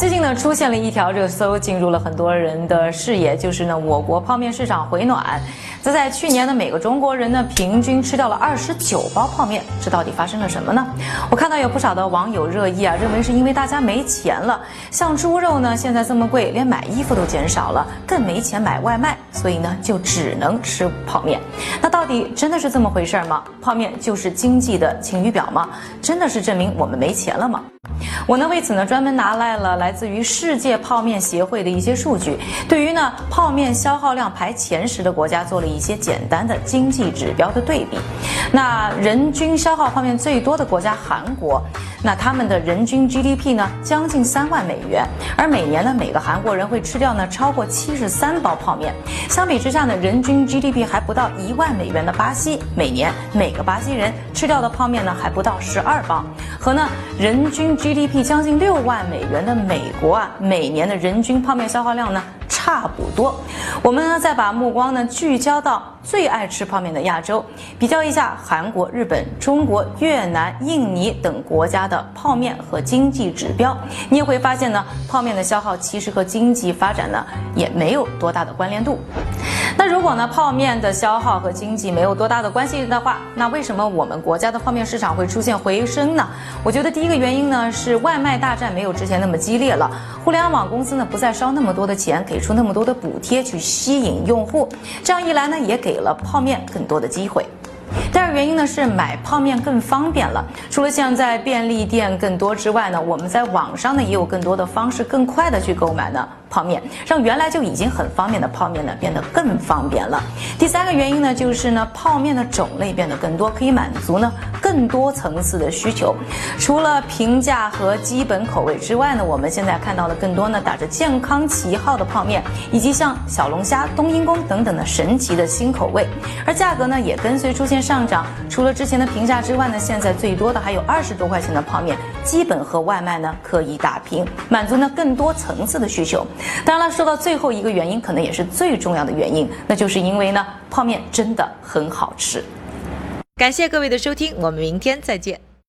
最近呢，出现了一条热搜，进入了很多人的视野，就是呢，我国泡面市场回暖。则在去年呢，每个中国人呢，平均吃掉了二十九包泡面，这到底发生了什么呢？我看到有不少的网友热议啊，认为是因为大家没钱了，像猪肉呢，现在这么贵，连买衣服都减少了，更没钱买外卖，所以呢，就只能吃泡面。那到底真的是这么回事吗？泡面就是经济的晴雨表吗？真的是证明我们没钱了吗？我呢为此呢专门拿来了来自于世界泡面协会的一些数据，对于呢泡面消耗量排前十的国家做了一些简单的经济指标的对比。那人均消耗泡面最多的国家韩国。那他们的人均 GDP 呢，将近三万美元，而每年呢，每个韩国人会吃掉呢超过七十三包泡面。相比之下呢，人均 GDP 还不到一万美元的巴西，每年每个巴西人吃掉的泡面呢还不到十二包，和呢人均 GDP 将近六万美元的美国啊，每年的人均泡面消耗量呢。差不多，我们呢再把目光呢聚焦到最爱吃泡面的亚洲，比较一下韩国、日本、中国、越南、印尼等国家的泡面和经济指标，你也会发现呢，泡面的消耗其实和经济发展呢也没有多大的关联度。那如果呢，泡面的消耗和经济没有多大的关系的话，那为什么我们国家的泡面市场会出现回升呢？我觉得第一个原因呢是外卖大战没有之前那么激烈了，互联网公司呢不再烧那么多的钱，给出那么多的补贴去吸引用户，这样一来呢，也给了泡面更多的机会。第二个原因呢是买泡面更方便了，除了像在便利店更多之外呢，我们在网上呢也有更多的方式，更快的去购买呢。泡面让原来就已经很方便的泡面呢变得更方便了。第三个原因呢，就是呢泡面的种类变得更多，可以满足呢更多层次的需求。除了平价和基本口味之外呢，我们现在看到了更多呢打着健康旗号的泡面，以及像小龙虾、冬阴功等等的神奇的新口味。而价格呢也跟随出现上涨。除了之前的平价之外呢，现在最多的还有二十多块钱的泡面，基本和外卖呢可以打平，满足呢更多层次的需求。当然了，说到最后一个原因，可能也是最重要的原因，那就是因为呢，泡面真的很好吃。感谢各位的收听，我们明天再见。